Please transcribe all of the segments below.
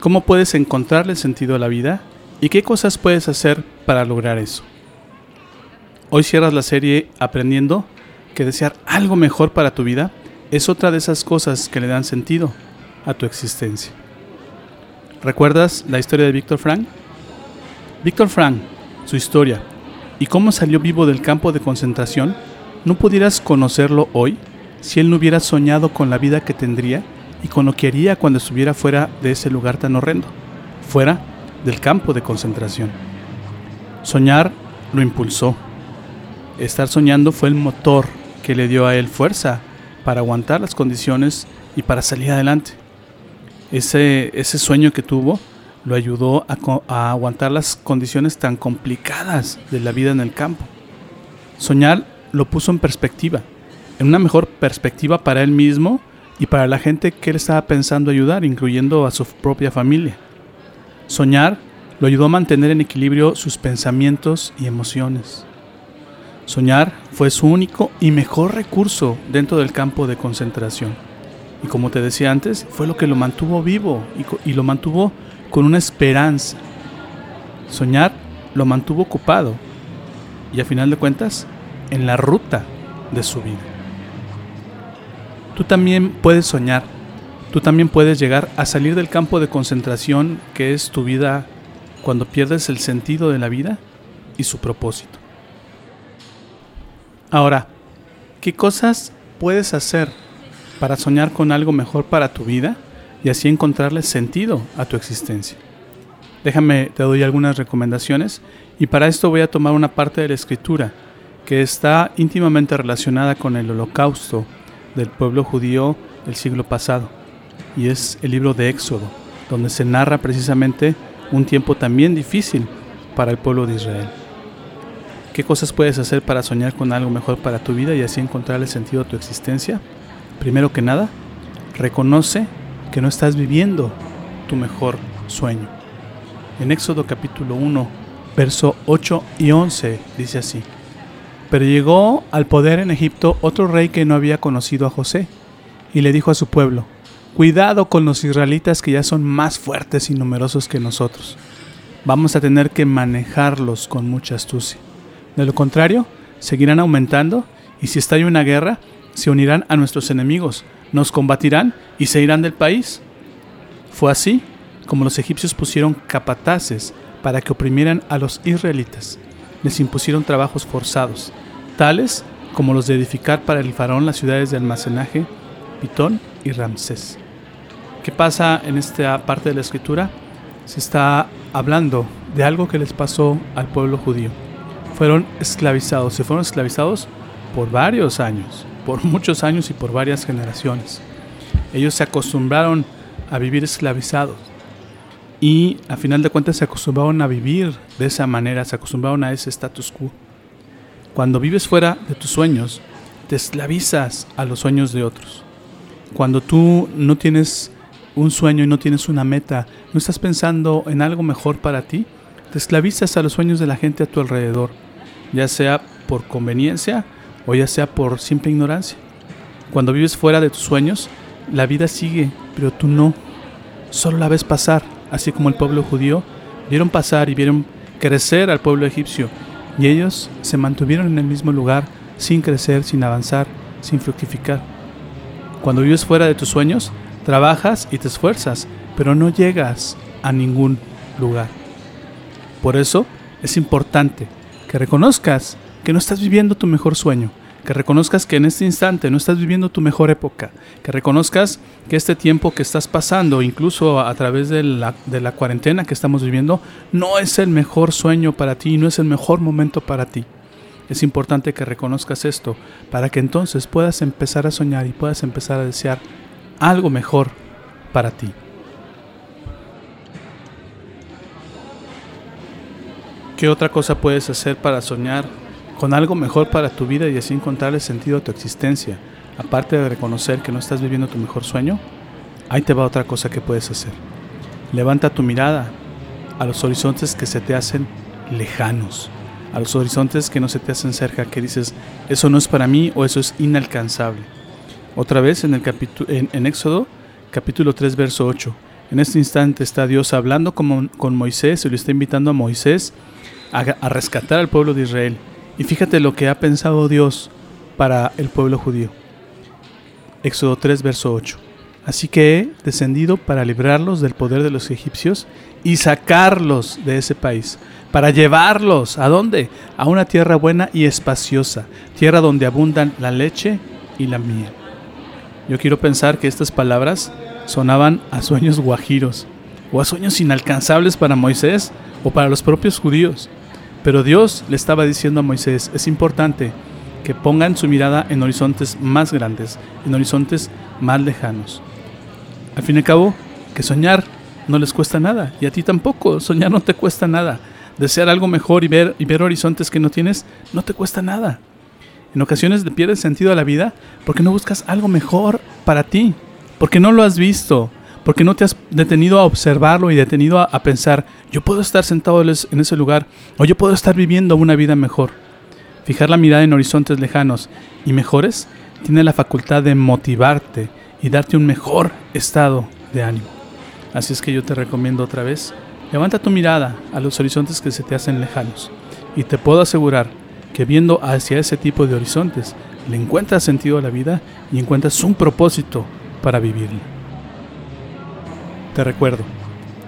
cómo puedes encontrarle sentido a la vida y qué cosas puedes hacer para lograr eso. Hoy cierras la serie aprendiendo que desear algo mejor para tu vida es otra de esas cosas que le dan sentido a tu existencia. ¿Recuerdas la historia de Víctor Frank? Víctor Frank, su historia y cómo salió vivo del campo de concentración, no pudieras conocerlo hoy si él no hubiera soñado con la vida que tendría y con lo que haría cuando estuviera fuera de ese lugar tan horrendo, fuera del campo de concentración. Soñar lo impulsó. Estar soñando fue el motor que le dio a él fuerza para aguantar las condiciones y para salir adelante. Ese, ese sueño que tuvo lo ayudó a, a aguantar las condiciones tan complicadas de la vida en el campo. Soñar lo puso en perspectiva en una mejor perspectiva para él mismo y para la gente que él estaba pensando ayudar, incluyendo a su propia familia. Soñar lo ayudó a mantener en equilibrio sus pensamientos y emociones. Soñar fue su único y mejor recurso dentro del campo de concentración. Y como te decía antes, fue lo que lo mantuvo vivo y, lo mantuvo con una esperanza. Soñar lo mantuvo ocupado y a final de cuentas en la ruta de su vida. Tú también puedes soñar, tú también puedes llegar a salir del campo de concentración que es tu vida cuando pierdes el sentido de la vida y su propósito. Ahora, ¿qué cosas puedes hacer para soñar con algo mejor para tu vida y así encontrarle sentido a tu existencia? Déjame, te doy algunas recomendaciones y para esto voy a tomar una parte de la escritura que está íntimamente relacionada con el holocausto del pueblo judío del siglo pasado. Y es el libro de Éxodo, donde se narra precisamente un tiempo también difícil para el pueblo de Israel. ¿Qué cosas puedes hacer para soñar con algo mejor para tu vida y así encontrarle sentido a tu existencia? Primero que nada, reconoce que no estás viviendo tu mejor sueño. En Éxodo capítulo 1, verso 8 y 11 dice así. Pero llegó al poder en Egipto otro rey que no había conocido a José, y le dijo a su pueblo, Cuidado con los israelitas que ya son más fuertes y numerosos que nosotros. Vamos a tener que manejarlos con mucha astucia. De lo contrario, seguirán aumentando y si estalla una guerra, se unirán a nuestros enemigos, nos combatirán y se irán del país. Fue así como los egipcios pusieron capataces para que oprimieran a los israelitas les impusieron trabajos forzados, tales como los de edificar para el faraón las ciudades de almacenaje, Pitón y Ramsés. ¿Qué pasa en esta parte de la escritura? Se está hablando de algo que les pasó al pueblo judío. Fueron esclavizados, se fueron esclavizados por varios años, por muchos años y por varias generaciones. Ellos se acostumbraron a vivir esclavizados y a final de cuentas se acostumbraron a vivir de esa manera, se acostumbraron a ese status quo. Cuando vives fuera de tus sueños, te esclavizas a los sueños de otros. Cuando tú no tienes un sueño y no tienes una meta, no estás pensando en algo mejor para ti, te esclavizas a los sueños de la gente a tu alrededor, ya sea por conveniencia o ya sea por simple ignorancia. Cuando vives fuera de tus sueños, la vida sigue, pero tú no. Solo la ves pasar así como el pueblo judío, vieron pasar y vieron crecer al pueblo egipcio, y ellos se mantuvieron en el mismo lugar, sin crecer, sin avanzar, sin fructificar. Cuando vives fuera de tus sueños, trabajas y te esfuerzas, pero no llegas a ningún lugar. Por eso es importante que reconozcas que no estás viviendo tu mejor sueño, que reconozcas que en este instante no estás viviendo tu mejor época, que reconozcas que este tiempo que estás pasando, incluso a, través de la, de la cuarentena que estamos viviendo, no es el mejor sueño para ti, no es el mejor momento para ti. Es importante que reconozcas esto para que entonces puedas empezar a soñar y puedas empezar a desear algo mejor para ti. ¿Qué otra cosa puedes hacer para soñar con algo mejor para tu vida y así encontrarle sentido a tu existencia? Aparte de reconocer que no estás viviendo tu mejor sueño, ahí te va otra cosa que puedes hacer. Levanta tu mirada a los horizontes que se te hacen lejanos, a los horizontes que no se te hacen cerca, que dices, eso no es para mí o eso es inalcanzable. Otra vez en, el en, Éxodo, capítulo 3, verso 8. En este instante está Dios hablando con, con Moisés y le está invitando a Moisés a rescatar al pueblo de Israel. Y fíjate lo que ha pensado Dios para el pueblo judío. Éxodo 3, verso 8. Así que he descendido para librarlos del poder de los egipcios y sacarlos de ese país, para llevarlos a dónde? A una tierra buena y espaciosa, tierra donde abundan la leche y la miel. Yo quiero pensar que estas palabras sonaban a sueños guajiros o a sueños inalcanzables para Moisés o para los propios judíos. Pero Dios le estaba diciendo a Moisés, es importante que pongan su mirada en horizontes más grandes, en horizontes más lejanos. Al fin y al cabo, que soñar no les cuesta nada, y a ti tampoco, soñar no te cuesta nada. Desear algo mejor y ver, y ver horizontes que no tienes no te cuesta nada. En ocasiones le pierdes sentido a la vida porque no buscas algo mejor para ti, porque no lo has visto, porque no te has detenido a observarlo y detenido a, pensar, yo puedo estar sentado en ese lugar o yo puedo estar viviendo una vida mejor. Fijar la mirada en horizontes lejanos y mejores tiene la facultad de motivarte y darte un mejor estado de ánimo. Así es que yo te recomiendo otra vez, levanta tu mirada a los horizontes que se te hacen lejanos y te puedo asegurar que viendo hacia ese tipo de horizontes le encuentras sentido a la vida y encuentras un propósito para vivirla. Te recuerdo,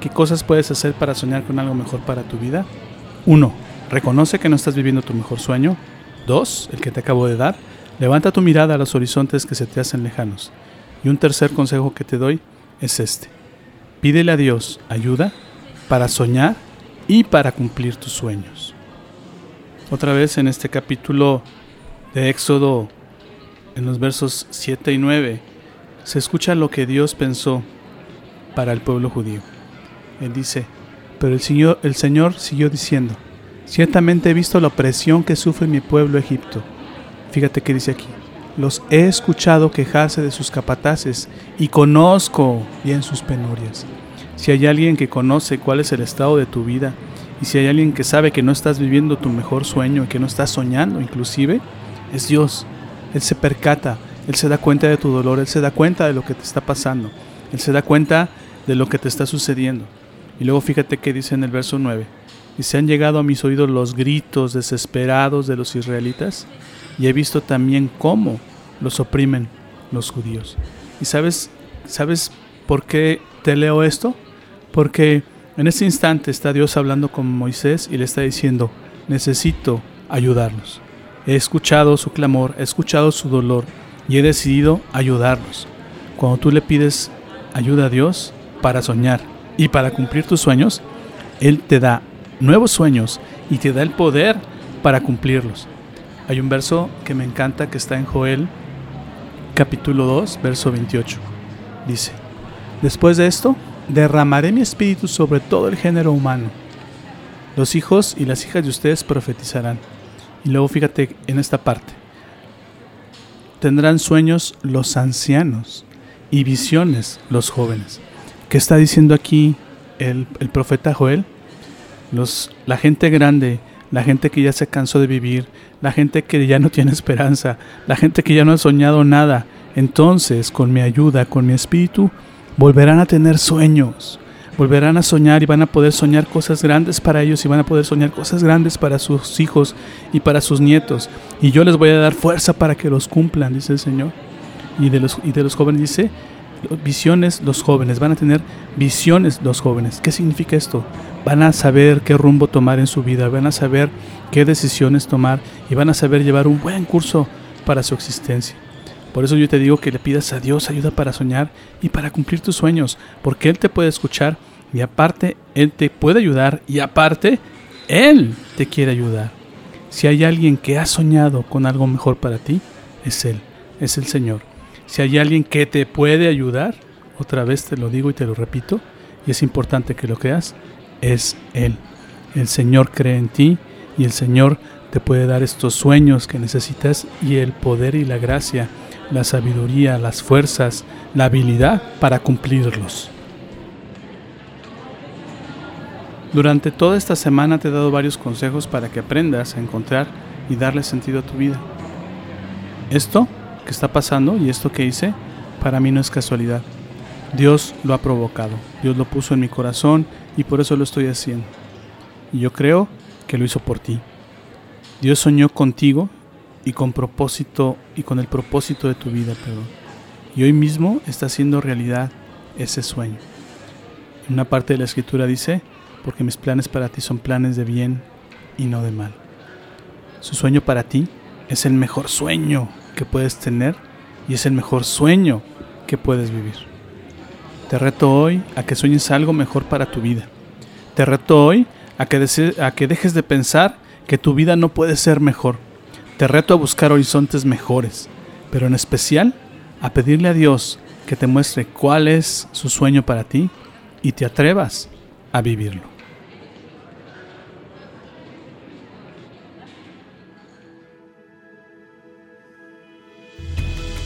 ¿qué cosas puedes hacer para soñar con algo mejor para tu vida? 1. Reconoce que no estás viviendo tu mejor sueño. 2. El que te acabo de dar. Levanta tu mirada a los horizontes que se te hacen lejanos. Y un tercer consejo que te doy es este. Pídele a Dios ayuda para soñar y para cumplir tus sueños. Otra vez en este capítulo de Éxodo, en los versos 7 y 9, se escucha lo que Dios pensó para el pueblo judío. Él dice, pero el Señor, el Señor siguió diciendo, ciertamente he visto la opresión que sufre mi pueblo Egipto. Fíjate que dice aquí, los he escuchado quejarse de sus capataces y conozco bien sus penurias. Si hay alguien que conoce cuál es el estado de tu vida y si hay alguien que sabe que no estás viviendo tu mejor sueño y que no estás soñando inclusive, es Dios. Él se percata, Él se da cuenta de tu dolor, Él se da cuenta de lo que te está pasando. Él se da cuenta de lo que te está sucediendo. Y luego fíjate que dice en el verso 9, y se han llegado a mis oídos los gritos desesperados de los israelitas, y he visto también cómo los oprimen los judíos. ¿Y sabes, sabes por qué te leo esto? Porque en este instante está Dios hablando con Moisés y le está diciendo, necesito ayudarlos. He escuchado su clamor, he escuchado su dolor y he decidido ayudarlos. Cuando tú le pides ayuda a Dios para soñar y para cumplir tus sueños, Él te da nuevos sueños y te da el poder para cumplirlos. Hay un verso que me encanta que está en Joel capítulo 2, verso 28. Dice, después de esto, derramaré mi espíritu sobre todo el género humano. Los hijos y las hijas de ustedes profetizarán. Y luego fíjate en esta parte. Tendrán sueños los ancianos y visiones los jóvenes. ¿Qué está diciendo aquí el, profeta Joel? La gente grande, la gente que ya se cansó de vivir, la gente que ya no tiene esperanza, la gente que ya no ha soñado nada, entonces con mi ayuda, con mi espíritu, volverán a tener sueños, volverán a soñar y van a poder soñar cosas grandes para ellos y van a poder soñar cosas grandes para sus hijos y para sus nietos. Y yo les voy a dar fuerza para que los cumplan, dice el Señor y de los, y de los jóvenes dice, visiones los jóvenes, van a tener visiones los jóvenes. ¿Qué significa esto? Van a saber qué rumbo tomar en su vida, van a saber qué decisiones tomar y van a saber llevar un buen curso para su existencia. Por eso yo te digo que le pidas a Dios ayuda para soñar y para cumplir tus sueños, porque Él te puede escuchar y aparte Él te puede ayudar y aparte Él te quiere ayudar. Si hay alguien que ha soñado con algo mejor para ti, es Él, es el Señor. Si hay alguien que te puede ayudar, otra vez te lo digo y te lo repito, y es importante que lo creas, es Él. El Señor cree en ti y el Señor te puede dar estos sueños que necesitas y el poder y la gracia, la sabiduría, las fuerzas, la habilidad para cumplirlos. Durante toda esta semana te he dado varios consejos para que aprendas a encontrar y darle sentido a tu vida. Esto está pasando y esto que hice, para mí no es casualidad. Dios lo ha provocado, Dios lo puso en mi corazón y por eso lo estoy haciendo. Y yo creo que lo hizo por ti. Dios soñó contigo y con propósito y con el propósito de tu vida, perdón. Y hoy mismo está haciendo realidad ese sueño. En una parte de la escritura dice, porque mis planes para ti son planes de bien y no de mal. Su sueño para ti es el mejor sueño que puedes tener y es el mejor sueño que puedes vivir. Te reto hoy a que sueñes algo mejor para tu vida. Te reto hoy a que, a que dejes de pensar que tu vida no puede ser mejor. Te reto a buscar horizontes mejores, pero en especial a pedirle a Dios que te muestre cuál es su sueño para ti y te atrevas a vivirlo.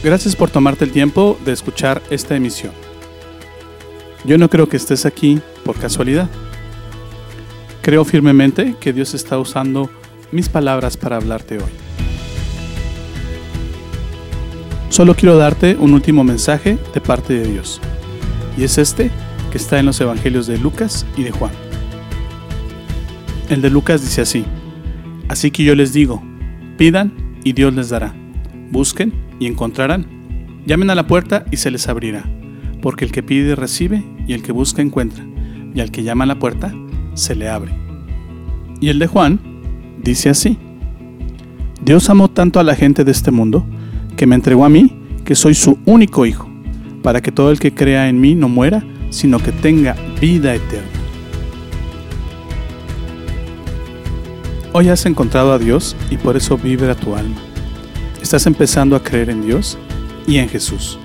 Gracias por tomarte el tiempo de escuchar esta emisión. Yo no creo que estés aquí por casualidad. Creo firmemente que Dios está usando mis palabras para hablarte hoy. Solo quiero darte un último mensaje de parte de Dios. Y es este que está en los Evangelios de Lucas y de Juan. El de Lucas dice así, Así que yo les digo, pidan y Dios les dará, busquen y encontrarán. Llamen a la puerta y se les abrirá, porque el que pide recibe y el que busca encuentra, y al que llama a la puerta se le abre. Y el de Juan dice así, Dios amó tanto a la gente de este mundo, que me entregó a mí, que soy su único hijo, para que todo el que crea en mí no muera, sino que tenga vida eterna. Hoy has encontrado a Dios y por eso vibra tu alma. Estás empezando a creer en Dios y en Jesús.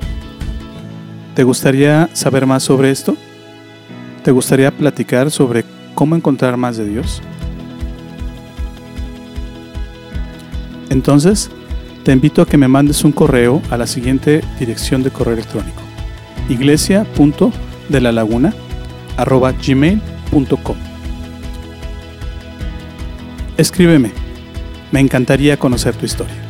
¿Te gustaría saber más sobre esto? ¿Te gustaría platicar sobre cómo encontrar más de Dios? Entonces, te invito a que me mandes un correo a la siguiente dirección de correo electrónico: iglesia.delalaguna@gmail.com. Escríbeme. Me encantaría conocer tu historia.